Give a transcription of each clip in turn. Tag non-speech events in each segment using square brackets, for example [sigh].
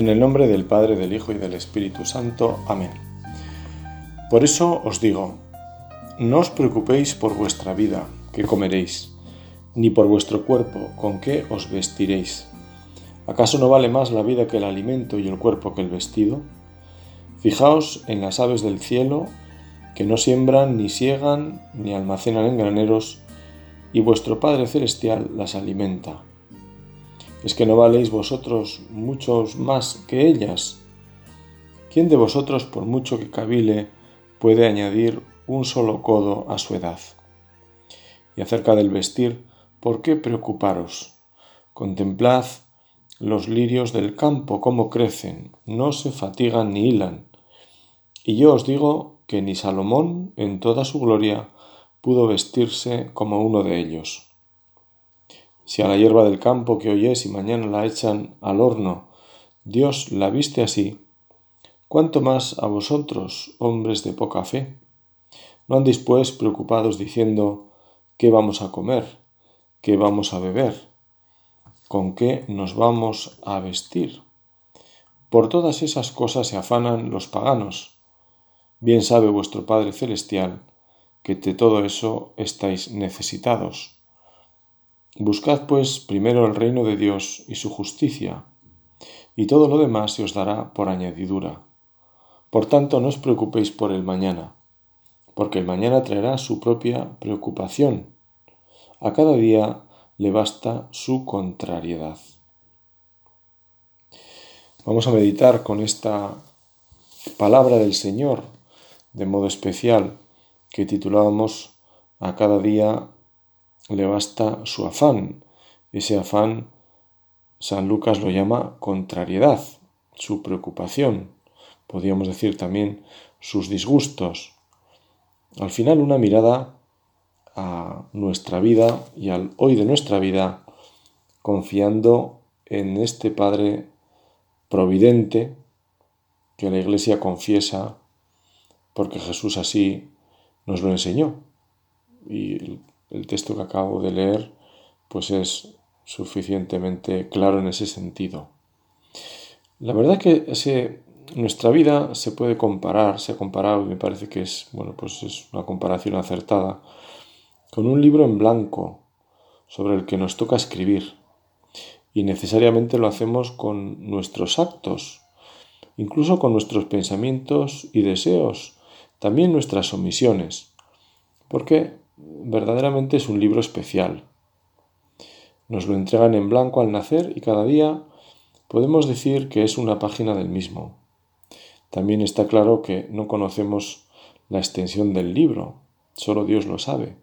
En el nombre del Padre, del Hijo y del Espíritu Santo. Amén. Por eso os digo, no os preocupéis por vuestra vida, que comeréis, ni por vuestro cuerpo, con qué os vestiréis. ¿Acaso no vale más la vida que el alimento y el cuerpo que el vestido? Fijaos en las aves del cielo, que no siembran, ni siegan, ni almacenan en graneros, y vuestro Padre Celestial las alimenta. ¿Es que no valéis vosotros muchos más que ellas? ¿Quién de vosotros, por mucho que cavile, puede añadir un solo codo a su edad? Y acerca del vestir, ¿por qué preocuparos? Contemplad los lirios del campo, cómo crecen, no se fatigan ni hilan. Y yo os digo que ni Salomón, en toda su gloria, pudo vestirse como uno de ellos. Si a la hierba del campo que hoy es y mañana la echan al horno, Dios la viste así, ¿cuánto más a vosotros, hombres de poca fe? No andéis pues preocupados diciendo ¿qué vamos a comer? ¿qué vamos a beber? ¿con qué nos vamos a vestir? Por todas esas cosas se afanan los paganos. Bien sabe vuestro Padre Celestial que de todo eso estáis necesitados. Buscad pues primero el reino de Dios y su justicia, y todo lo demás se os dará por añadidura. Por tanto, no os preocupéis por el mañana, porque el mañana traerá su propia preocupación. A cada día le basta su contrariedad. Vamos a meditar con esta palabra del Señor de modo especial que titulábamos a cada día le basta su afán. Ese afán San Lucas lo llama contrariedad, su preocupación, podríamos decir también sus disgustos. Al final una mirada a nuestra vida y al hoy de nuestra vida, confiando en este Padre providente que la Iglesia confiesa, porque Jesús así nos lo enseñó. Y el texto que acabo de leer pues es suficientemente claro en ese sentido. La verdad que nuestra vida se puede comparar, se ha comparado y me parece que es, bueno, pues es una comparación acertada, con un libro en blanco sobre el que nos toca escribir. Y necesariamente lo hacemos con nuestros actos, incluso con nuestros pensamientos y deseos, también nuestras omisiones. Porque verdaderamente es un libro especial. Nos lo entregan en blanco al nacer y cada día podemos decir que es una página del mismo. También está claro que no conocemos la extensión del libro, solo Dios lo sabe.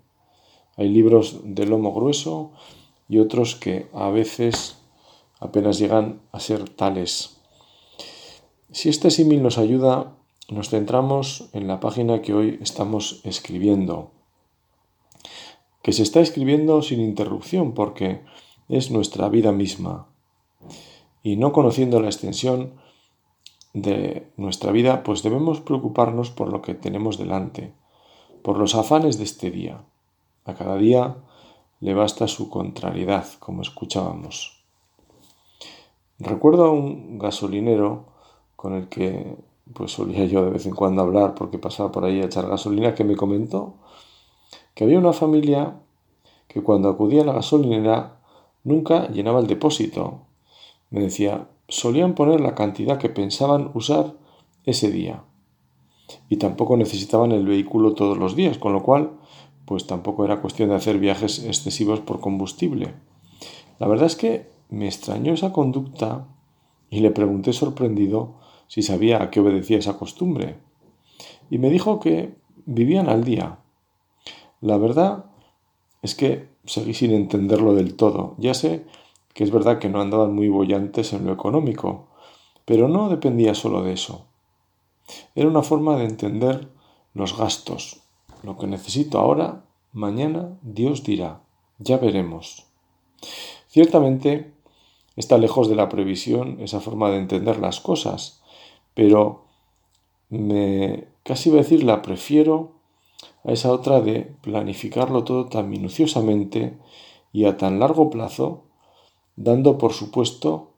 Hay libros de lomo grueso y otros que a veces apenas llegan a ser tales. Si este símil nos ayuda, nos centramos en la página que hoy estamos escribiendo que se está escribiendo sin interrupción porque es nuestra vida misma. Y no conociendo la extensión de nuestra vida, pues debemos preocuparnos por lo que tenemos delante, por los afanes de este día. A cada día le basta su contrariedad, como escuchábamos. Recuerdo a un gasolinero con el que pues solía yo de vez en cuando hablar porque pasaba por ahí a echar gasolina que me comentó que había una familia que cuando acudía a la gasolinera nunca llenaba el depósito. Me decía, solían poner la cantidad que pensaban usar ese día. Y tampoco necesitaban el vehículo todos los días, con lo cual, pues tampoco era cuestión de hacer viajes excesivos por combustible. La verdad es que me extrañó esa conducta y le pregunté sorprendido si sabía a qué obedecía esa costumbre. Y me dijo que vivían al día, la verdad es que seguí sin entenderlo del todo. Ya sé que es verdad que no andaban muy bollantes en lo económico, pero no dependía solo de eso. Era una forma de entender los gastos. Lo que necesito ahora, mañana Dios dirá. Ya veremos. Ciertamente está lejos de la previsión esa forma de entender las cosas, pero me casi voy a decir la prefiero a esa otra de planificarlo todo tan minuciosamente y a tan largo plazo, dando por supuesto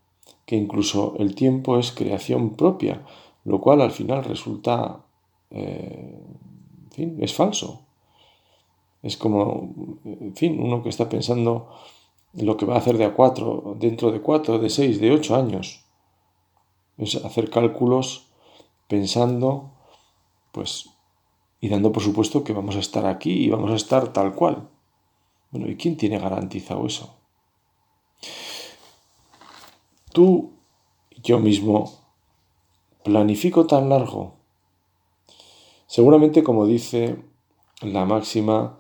que incluso el tiempo es creación propia, lo cual al final resulta, eh, en fin, es falso. Es como, en fin, uno que está pensando lo que va a hacer de a cuatro, dentro de cuatro, de seis, de ocho años. Es hacer cálculos pensando, pues, y dando por supuesto que vamos a estar aquí y vamos a estar tal cual. Bueno, ¿y quién tiene garantizado eso? Tú, yo mismo, planifico tan largo. Seguramente, como dice la máxima,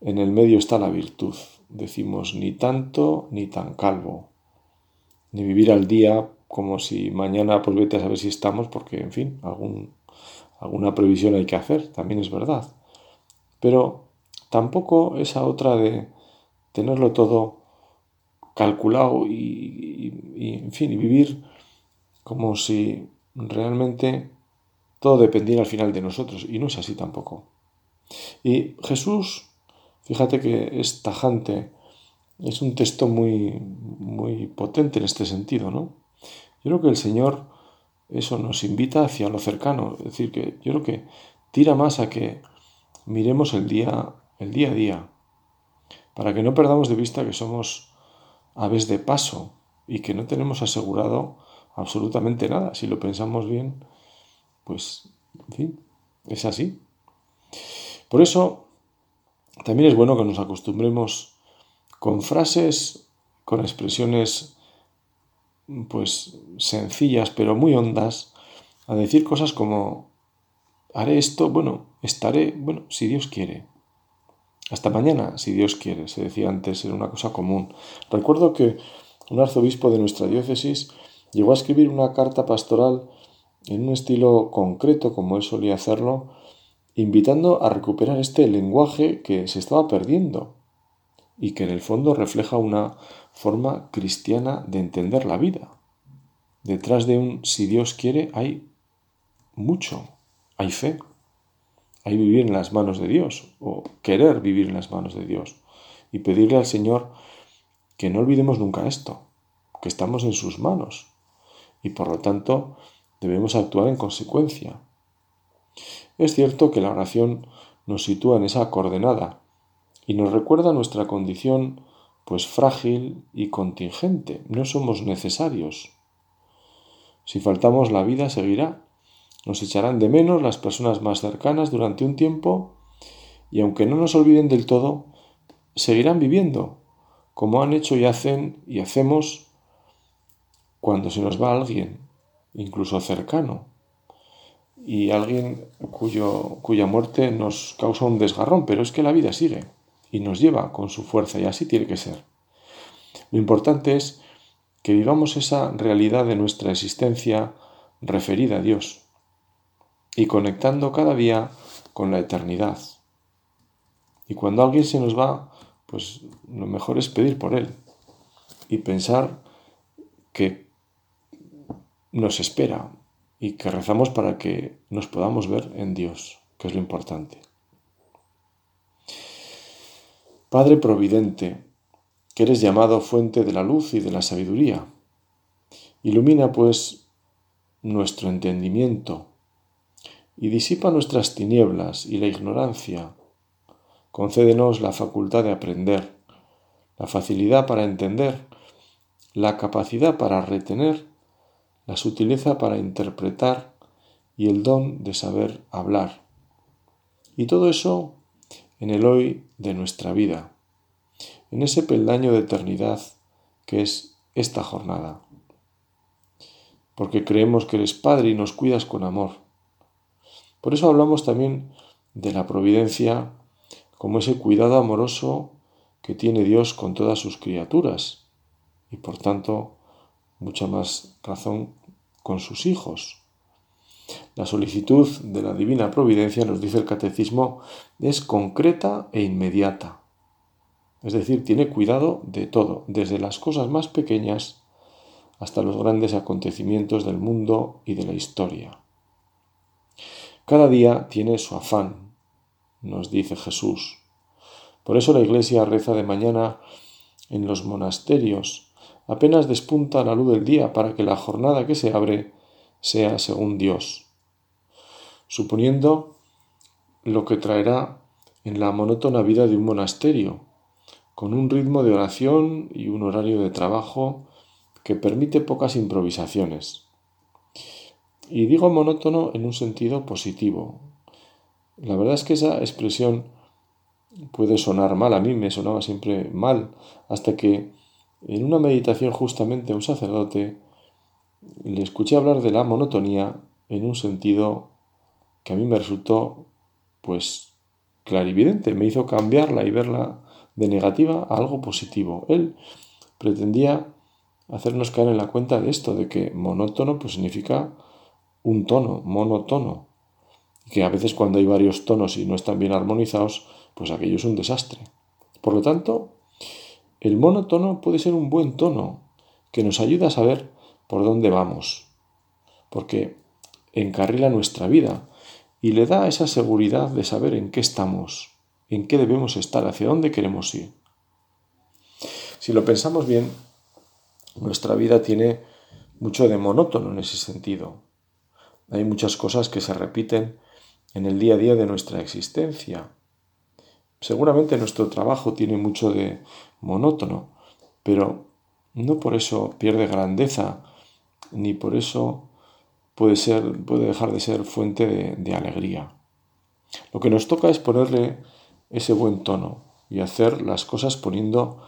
en el medio está la virtud. Decimos ni tanto ni tan calvo. Ni vivir al día como si mañana pues vete a saber si estamos, porque en fin, algún, alguna previsión hay que hacer, también es verdad. Pero tampoco esa otra de tenerlo todo calculado y, en fin, y vivir como si realmente todo dependiera al final de nosotros. Y no es así tampoco. Y Jesús, fíjate que es tajante, es un texto muy, muy potente en este sentido, ¿no? Yo creo que el Señor eso nos invita hacia lo cercano, es decir, que yo creo que tira más a que miremos el día, el día a día, para que no perdamos de vista que somos aves de paso y que no tenemos asegurado absolutamente nada. Si lo pensamos bien, pues, en fin, es así. Por eso, también es bueno que nos acostumbremos con frases, con expresiones, pues, sencillas, pero muy hondas, a decir cosas como, haré esto, bueno, estaré, bueno, si Dios quiere. Hasta mañana, si Dios quiere, se decía antes, era una cosa común. Recuerdo que un arzobispo de nuestra diócesis llegó a escribir una carta pastoral en un estilo concreto, como él solía hacerlo, invitando a recuperar este lenguaje que se estaba perdiendo y que en el fondo refleja una forma cristiana de entender la vida. Detrás de un si Dios quiere hay mucho, hay fe, hay vivir en las manos de Dios o querer vivir en las manos de Dios y pedirle al Señor que no olvidemos nunca esto, que estamos en sus manos y por lo tanto debemos actuar en consecuencia. Es cierto que la oración nos sitúa en esa coordenada y nos recuerda nuestra condición pues frágil y contingente. No somos necesarios. Si faltamos la vida seguirá. Nos echarán de menos las personas más cercanas durante un tiempo y aunque no nos olviden del todo, seguirán viviendo como han hecho y hacen y hacemos cuando se nos va alguien, incluso cercano, y alguien cuyo, cuya muerte nos causa un desgarrón, pero es que la vida sigue y nos lleva con su fuerza y así tiene que ser. Lo importante es que vivamos esa realidad de nuestra existencia referida a Dios y conectando cada día con la eternidad. Y cuando alguien se nos va, pues lo mejor es pedir por él y pensar que nos espera y que rezamos para que nos podamos ver en Dios, que es lo importante. Padre Providente, que eres llamado fuente de la luz y de la sabiduría, ilumina pues nuestro entendimiento y disipa nuestras tinieblas y la ignorancia. Concédenos la facultad de aprender, la facilidad para entender, la capacidad para retener la sutileza para interpretar y el don de saber hablar. Y todo eso en el hoy de nuestra vida, en ese peldaño de eternidad que es esta jornada. Porque creemos que eres Padre y nos cuidas con amor. Por eso hablamos también de la providencia como ese cuidado amoroso que tiene Dios con todas sus criaturas y por tanto mucha más razón con sus hijos. La solicitud de la divina providencia, nos dice el catecismo, es concreta e inmediata. Es decir, tiene cuidado de todo, desde las cosas más pequeñas hasta los grandes acontecimientos del mundo y de la historia. Cada día tiene su afán, nos dice Jesús. Por eso la Iglesia reza de mañana en los monasterios apenas despunta la luz del día para que la jornada que se abre sea según Dios, suponiendo lo que traerá en la monótona vida de un monasterio, con un ritmo de oración y un horario de trabajo que permite pocas improvisaciones. Y digo monótono en un sentido positivo. La verdad es que esa expresión puede sonar mal, a mí me sonaba siempre mal, hasta que en una meditación justamente a un sacerdote le escuché hablar de la monotonía en un sentido que a mí me resultó pues clarividente, me hizo cambiarla y verla de negativa a algo positivo. Él pretendía hacernos caer en la cuenta de esto, de que monótono pues significa un tono, monotono, y que a veces cuando hay varios tonos y no están bien armonizados, pues aquello es un desastre. Por lo tanto, el monótono puede ser un buen tono que nos ayuda a saber por dónde vamos, porque encarrila nuestra vida y le da esa seguridad de saber en qué estamos, en qué debemos estar, hacia dónde queremos ir. Si lo pensamos bien, nuestra vida tiene mucho de monótono en ese sentido. Hay muchas cosas que se repiten en el día a día de nuestra existencia. Seguramente nuestro trabajo tiene mucho de monótono, pero no por eso pierde grandeza, ni por eso puede, ser, puede dejar de ser fuente de, de alegría. Lo que nos toca es ponerle ese buen tono y hacer las cosas poniendo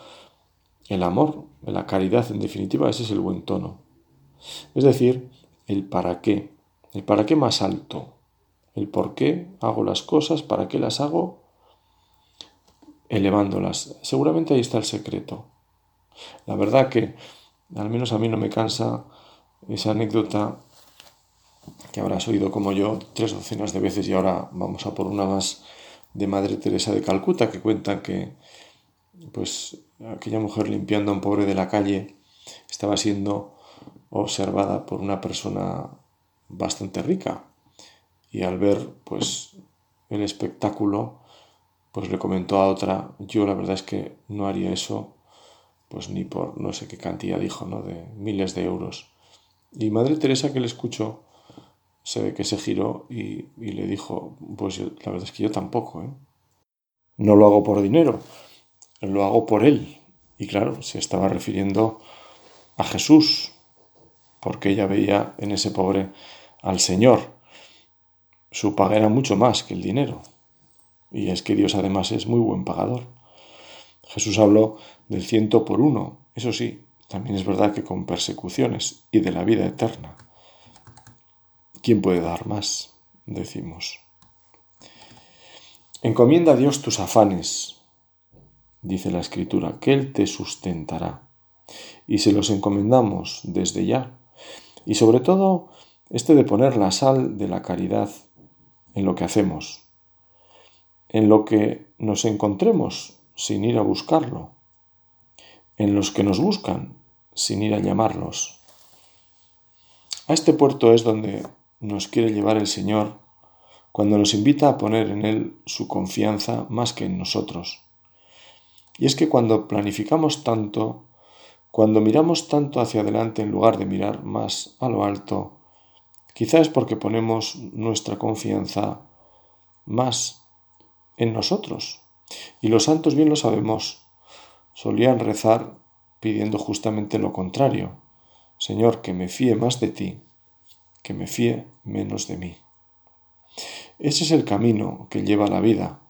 el amor, la caridad, en definitiva, ese es el buen tono. Es decir, el para qué, el para qué más alto, el por qué hago las cosas, para qué las hago, elevándolas. Seguramente ahí está el secreto. La verdad que, al menos a mí no me cansa esa anécdota que habrás oído como yo tres docenas de veces y ahora vamos a por una más de Madre Teresa de Calcuta que cuenta que pues aquella mujer limpiando a un pobre de la calle estaba siendo observada por una persona bastante rica. Y al ver pues el espectáculo pues le comentó a otra yo la verdad es que no haría eso pues ni por no sé qué cantidad dijo no de miles de euros. Y Madre Teresa que le escuchó se ve que se giró y, le dijo pues la verdad es que yo tampoco ¿eh? no lo hago por dinero lo hago por Él. Y claro, se estaba refiriendo a Jesús, porque ella veía en ese pobre al Señor. Su paga era mucho más que el dinero. Y es que Dios además es muy buen pagador. Jesús habló del ciento por uno, eso sí, también es verdad que con persecuciones y de la vida eterna. ¿Quién puede dar más? Decimos. Encomienda a Dios tus afanes, dice la Escritura, que Él te sustentará. Y se los encomendamos desde ya. Y sobre todo, este de poner la sal de la caridad en lo que hacemos, en lo que nos encontremos sin ir a buscarlo, en los que nos buscan sin ir a llamarlos. A este puerto es donde nos quiere llevar el Señor cuando nos invita a poner en Él su confianza más que en nosotros y es que cuando planificamos tanto, cuando miramos tanto hacia adelante en lugar de mirar más a lo alto, quizá es porque ponemos nuestra confianza más en nosotros. Y los santos bien lo sabemos, solían rezar pidiendo justamente lo contrario. Señor, que me fíe más de ti, que me fíe menos de mí. Ese es el camino que lleva la vida,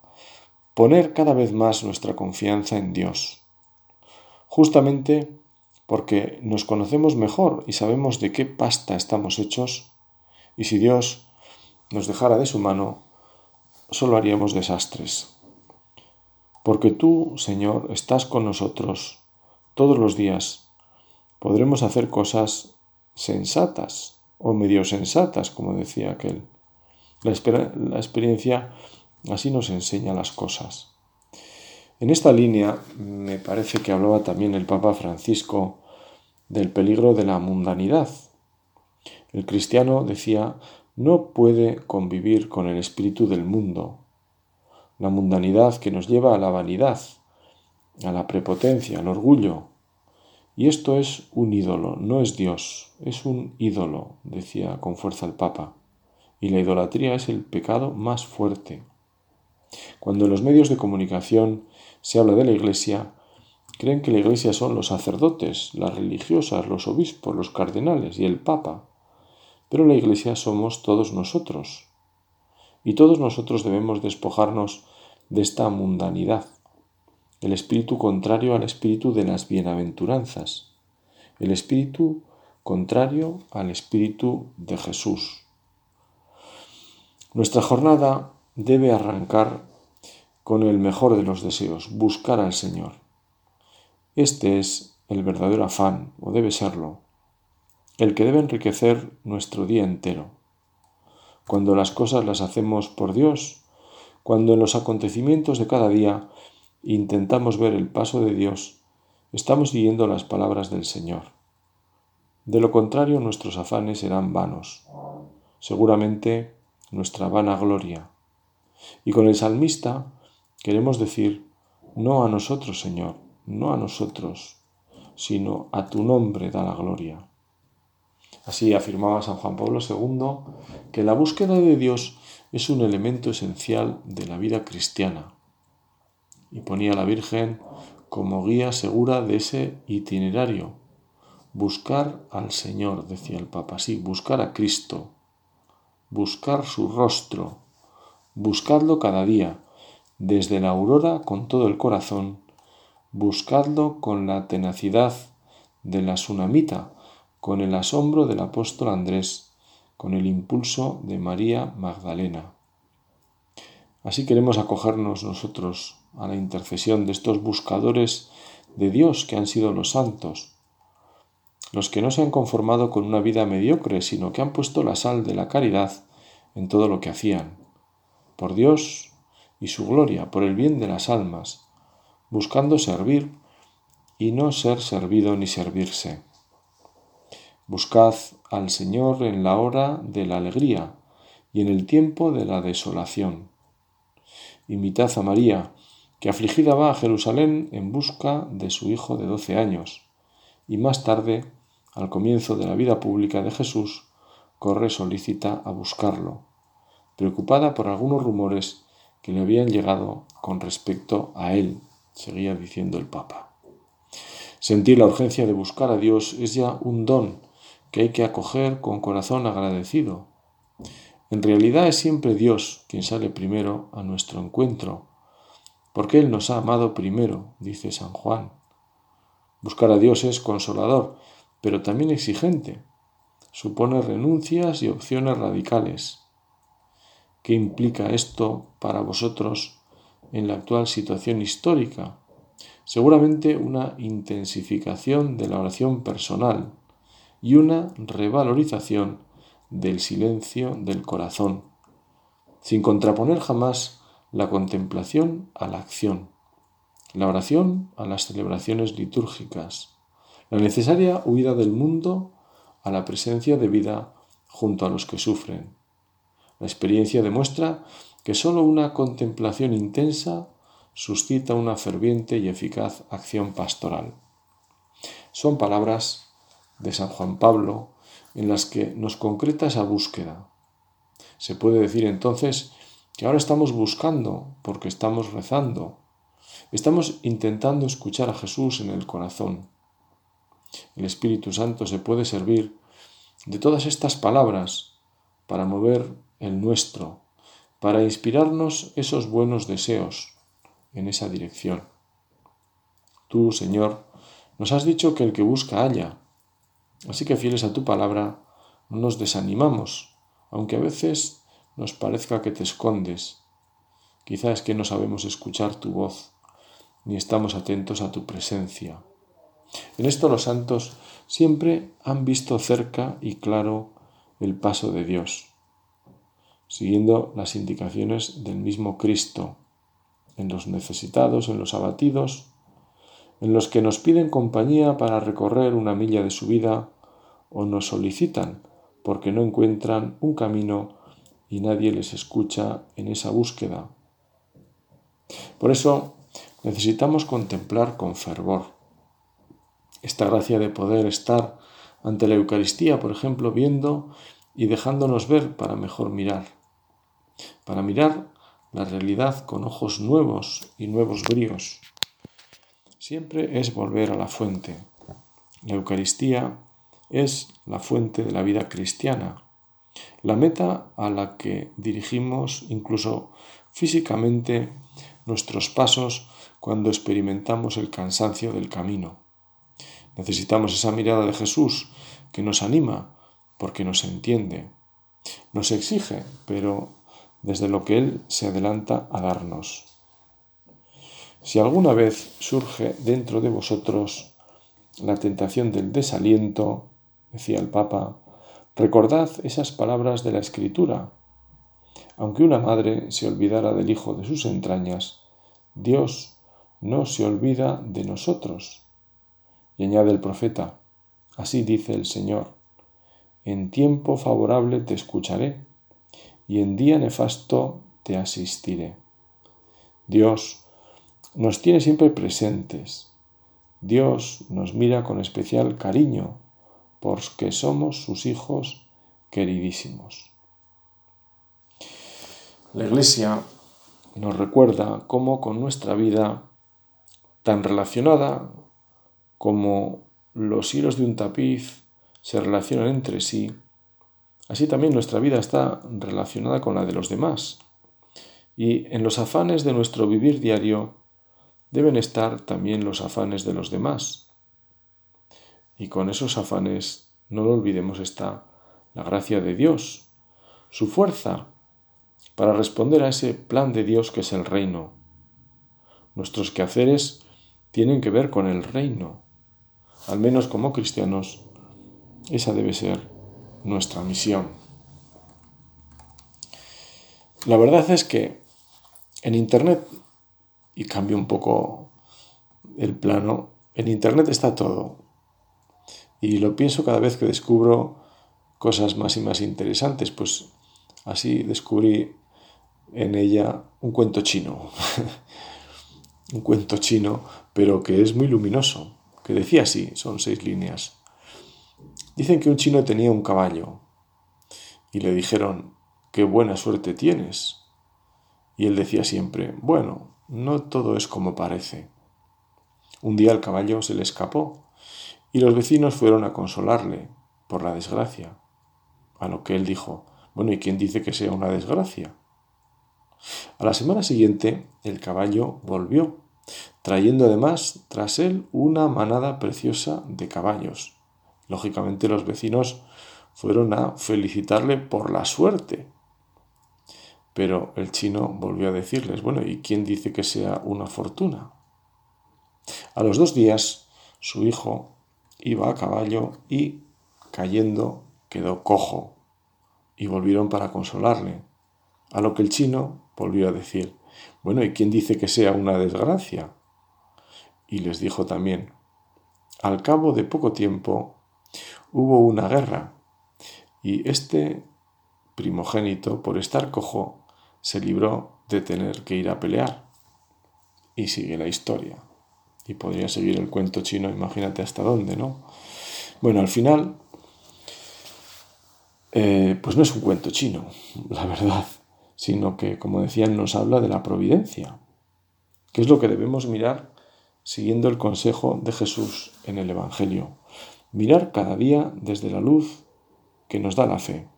poner cada vez más nuestra confianza en Dios, justamente porque nos conocemos mejor y sabemos de qué pasta estamos hechos, y si Dios nos dejara de su mano, solo haríamos desastres. Porque tú, Señor, estás con nosotros todos los días, podremos hacer cosas sensatas o medio sensatas, como decía aquel. La, la experiencia Así nos enseña las cosas. En esta línea me parece que hablaba también el Papa Francisco del peligro de la mundanidad. El cristiano decía no puede convivir con el espíritu del mundo, la mundanidad que nos lleva a la vanidad, a la prepotencia, al orgullo, Y esto es un ídolo, no es Dios, es un ídolo, decía con fuerza el Papa. Y la idolatría es el pecado más fuerte. Cuando en los medios de comunicación se habla de la Iglesia, creen que la Iglesia son los sacerdotes, las religiosas, los obispos, los cardenales y el Papa. Pero la Iglesia somos todos nosotros. Y todos nosotros debemos despojarnos de esta mundanidad el espíritu contrario al espíritu de las bienaventuranzas, el espíritu contrario al espíritu de Jesús. Nuestra jornada debe arrancar con el mejor de los deseos, buscar al Señor. Este es el verdadero afán, o debe serlo, el que debe enriquecer nuestro día entero. Cuando las cosas las hacemos por Dios, cuando en los acontecimientos de cada día intentamos ver el paso de Dios, estamos siguiendo las palabras del Señor. De lo contrario, nuestros afanes serán vanos, seguramente nuestra vana gloria. Y con el salmista queremos decir, no a nosotros, Señor, no a nosotros, sino a tu nombre da la gloria. Así afirmaba San Juan Pablo II que la búsqueda de Dios es un elemento esencial de la vida cristiana y ponía a la Virgen como guía segura de ese itinerario. Buscar al Señor, decía el Papa, sí, buscar a Cristo, buscar su rostro, buscadlo cada día, desde la aurora con todo el corazón, buscadlo con la tenacidad de la tsunamita, con el asombro del apóstol Andrés, con el impulso de María Magdalena. Así queremos acogernos nosotros a la intercesión de estos buscadores de Dios que han sido los santos, los que no se han conformado con una vida mediocre, sino que han puesto la sal de la caridad en todo lo que hacían, por Dios y su gloria, por el bien de las almas, buscando servir y no ser servido ni servirse. Buscad al Señor en la hora de la alegría y en el tiempo de la desolación. Imitad a María, que afligida va a Jerusalén en busca de su hijo de doce años, y más tarde, al comienzo de la vida pública de Jesús, corre solícita a buscarlo, preocupada por algunos rumores que le habían llegado con respecto a él, seguía diciendo el Papa. Sentir la urgencia de buscar a Dios es ya un don que hay que acoger con corazón agradecido. En realidad es siempre Dios quien sale primero a nuestro encuentro, porque Él nos ha amado primero, dice San Juan. Buscar a Dios es consolador, pero también exigente. Supone renuncias y opciones radicales. ¿Qué implica esto para vosotros en la actual situación histórica? Seguramente una intensificación de la oración personal y una revalorización del silencio del corazón, sin contraponer jamás la contemplación a la acción, la oración a las celebraciones litúrgicas, la necesaria huida del mundo a la presencia de vida junto a los que sufren. La experiencia demuestra que sólo una contemplación intensa suscita una ferviente y eficaz acción pastoral. Son palabras de San Juan Pablo en las que nos concreta esa búsqueda. Se puede decir entonces que ahora estamos buscando porque estamos rezando. Estamos intentando escuchar a Jesús en el corazón. El Espíritu Santo se puede servir de todas estas palabras para mover el nuestro, para inspirarnos esos buenos deseos en esa dirección. Tú, Señor, nos has dicho que el que busca halla, así que fieles a tu palabra, no nos desanimamos, aunque a veces nos parezca que te escondes. Quizá es que no sabemos escuchar tu voz, ni estamos atentos a tu presencia. En esto los santos siempre han visto cerca y claro el paso de Dios, siguiendo las indicaciones del mismo Cristo, en los necesitados, en los abatidos, en los que nos piden compañía para recorrer una milla de su vida o nos solicitan porque no encuentran un camino y nadie les escucha en esa búsqueda. Por eso necesitamos contemplar con fervor esta gracia de poder estar ante la Eucaristía, por ejemplo, viendo y dejándonos ver para mejor mirar, para mirar la realidad con ojos nuevos y nuevos bríos. Siempre es volver a la fuente. La Eucaristía es la fuente de la vida cristiana, la meta a la que dirigimos incluso físicamente nuestros pasos cuando experimentamos el cansancio del camino. Necesitamos esa mirada de Jesús que nos anima porque nos entiende, nos exige, pero desde lo que Él se adelanta a darnos. Si alguna vez surge dentro de vosotros la tentación del desaliento, decía el Papa, recordad esas palabras de la Escritura. Aunque una madre se olvidara del hijo de sus entrañas, Dios no se olvida de nosotros. Y añade el profeta, así dice el Señor, en tiempo favorable te escucharé y en día nefasto te asistiré. Dios nos tiene siempre presentes. Dios nos mira con especial cariño porque somos sus hijos queridísimos. La Iglesia nos recuerda cómo con nuestra vida tan relacionada como los hilos de un tapiz se relacionan entre sí, así también nuestra vida está relacionada con la de los demás. Y en los afanes de nuestro vivir diario deben estar también los afanes de los demás. Y con esos afanes, no lo olvidemos, está la gracia de Dios, su fuerza para responder a ese plan de Dios que es el reino. Nuestros quehaceres tienen que ver con el reino. Al menos como cristianos, esa debe ser nuestra misión. La verdad es que en Internet, y cambio un poco el plano, en Internet está todo. Y lo pienso cada vez que descubro cosas más y más interesantes, pues así descubrí en ella un cuento chino. [laughs] un cuento chino, pero que es muy luminoso, que decía así, son seis líneas. Dicen que un chino tenía un caballo y le dijeron, qué buena suerte tienes. Y él decía siempre, bueno, no todo es como parece. Un día el caballo se le escapó y los vecinos fueron a consolarle por la desgracia. A lo que él dijo, bueno, ¿y quién dice que sea una desgracia? A la semana siguiente el caballo volvió, trayendo además tras él una manada preciosa de caballos. Lógicamente los vecinos fueron a felicitarle por la suerte. Pero el chino volvió a decirles, bueno, ¿y quién dice que sea una fortuna? A los dos días su hijo iba a caballo y, cayendo, quedó cojo, y volvieron para consolarle. A lo que el chino volvió a decir, bueno, ¿y quién dice que sea una desgracia? Y les dijo también, al cabo de poco tiempo hubo una guerra y este primogénito, por estar cojo, se libró de tener que ir a pelear. Y sigue la historia. Y podría seguir el cuento chino, imagínate hasta dónde, ¿no? Bueno, al final, eh, pues no es un cuento chino, la verdad sino que, como decían, nos habla de la providencia, que es lo que debemos mirar siguiendo el consejo de Jesús en el Evangelio. Mirar cada día desde la luz que nos da la fe.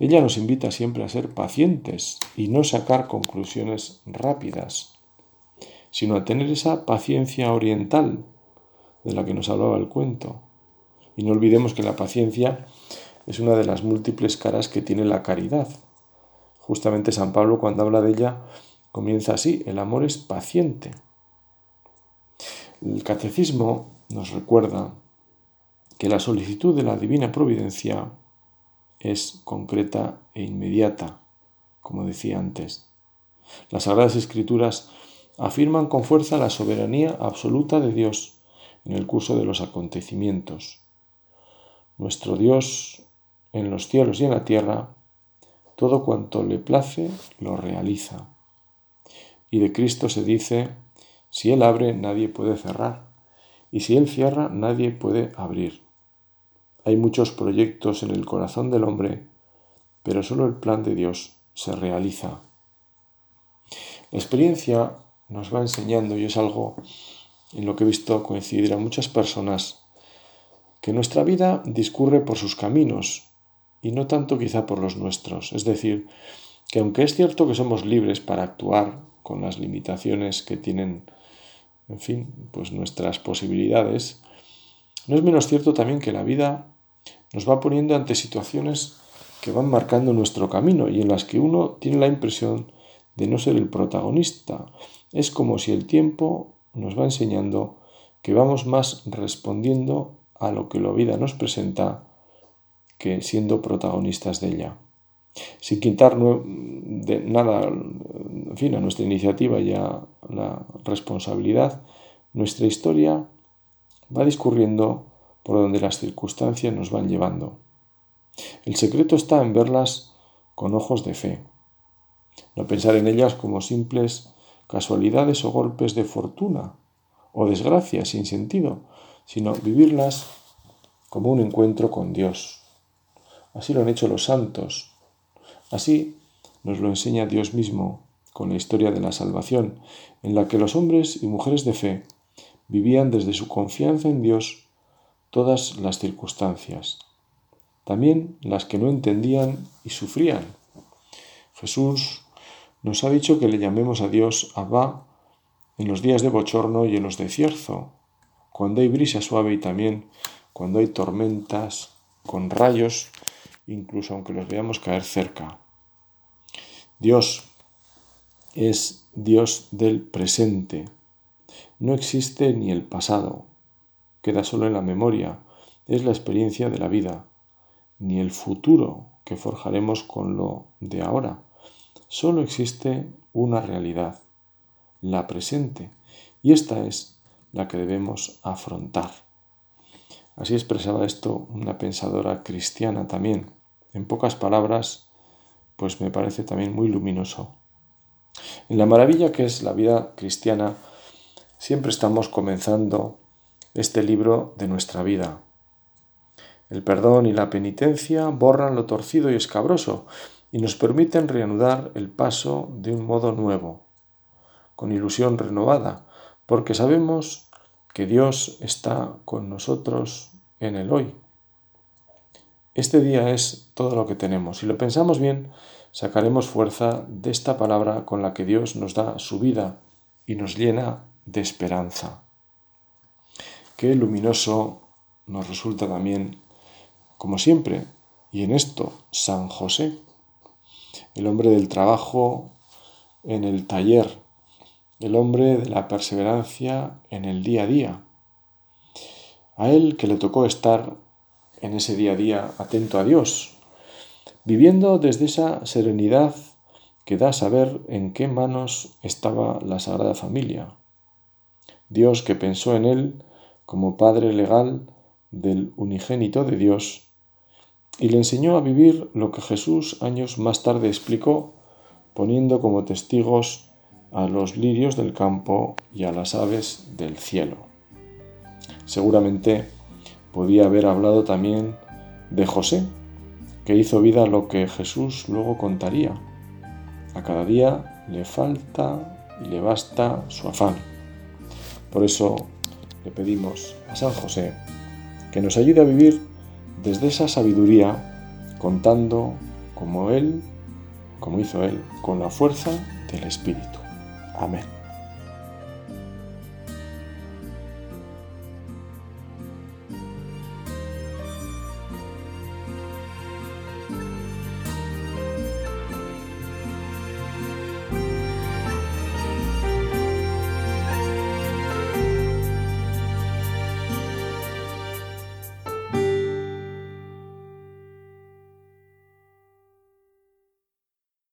Ella nos invita siempre a ser pacientes y no sacar conclusiones rápidas, sino a tener esa paciencia oriental de la que nos hablaba el cuento. Y no olvidemos que la paciencia es una de las múltiples caras que tiene la caridad. Justamente San Pablo cuando habla de ella comienza así, el amor es paciente. El catecismo nos recuerda que la solicitud de la divina providencia es concreta e inmediata, como decía antes. Las Sagradas Escrituras afirman con fuerza la soberanía absoluta de Dios en el curso de los acontecimientos. Nuestro Dios en los cielos y en la tierra todo cuanto le place lo realiza. Y de Cristo se dice, si Él abre, nadie puede cerrar. y si Él cierra, nadie puede abrir. Hay muchos proyectos en el corazón del hombre, pero solo el plan de Dios se realiza. La experiencia nos va enseñando, y es algo en lo que he visto coincidir a muchas personas, que nuestra vida discurre por sus caminos y no tanto quizá por los nuestros. Es decir, que aunque es cierto que somos libres para actuar con las limitaciones que tienen, en fin, pues nuestras posibilidades, no es menos cierto también que la vida nos va poniendo ante situaciones que van marcando nuestro camino y en las que uno tiene la impresión de no ser el protagonista. Es como si el tiempo nos va enseñando que vamos más respondiendo a lo que la vida nos presenta que siendo protagonistas de ella. Sin quitar nada, fin, a nuestra iniciativa y a la responsabilidad, nuestra historia va discurriendo por donde las circunstancias nos van llevando. El secreto está en verlas con ojos de fe, no pensar en ellas como simples casualidades o golpes de fortuna o desgracias sin sentido, sino vivirlas como un encuentro con Dios. Así lo han hecho los santos. Así nos lo enseña Dios mismo con la historia de la salvación, en la que los hombres y mujeres de fe vivían desde su confianza en Dios todas las circunstancias, también las que no entendían y sufrían. Jesús nos ha dicho que le llamemos a Dios Abba en los días de bochorno y en los de cierzo, cuando hay brisa suave y también cuando hay tormentas con rayos, incluso aunque los veamos caer cerca. Dios es Dios del presente. No existe ni el pasado, queda solo en la memoria, es la experiencia de la vida, ni el futuro que forjaremos con lo de ahora. Solo existe una realidad, la presente, y esta es la que debemos afrontar. Así expresaba esto una pensadora cristiana también. En pocas palabras, pues me parece también muy luminoso. En la maravilla que es la vida cristiana, siempre estamos comenzando este libro de nuestra vida. El perdón y la penitencia borran lo torcido y escabroso y nos permiten reanudar el paso de un modo nuevo, con ilusión renovada, porque sabemos que Dios está con nosotros en el hoy. Este día es todo lo que tenemos. Si lo pensamos bien, sacaremos fuerza de esta palabra con la que Dios nos da su vida y nos llena de esperanza. Qué luminoso nos resulta también, como siempre, y en esto San José, el hombre del trabajo en el taller, el hombre de la perseverancia en el día a día. A él que le tocó estar en ese día a día atento a Dios, viviendo desde esa serenidad que da saber en qué manos estaba la Sagrada Familia. Dios que pensó en él como Padre legal del unigénito de Dios y le enseñó a vivir lo que Jesús años más tarde explicó, poniendo como testigos a los lirios del campo y a las aves del cielo. Seguramente podía haber hablado también de José, que hizo vida lo que Jesús luego contaría. A cada día le falta y le basta su afán. Por eso le pedimos a San José que nos ayude a vivir desde esa sabiduría, contando como Él, como hizo Él, con la fuerza del Espíritu. Amén.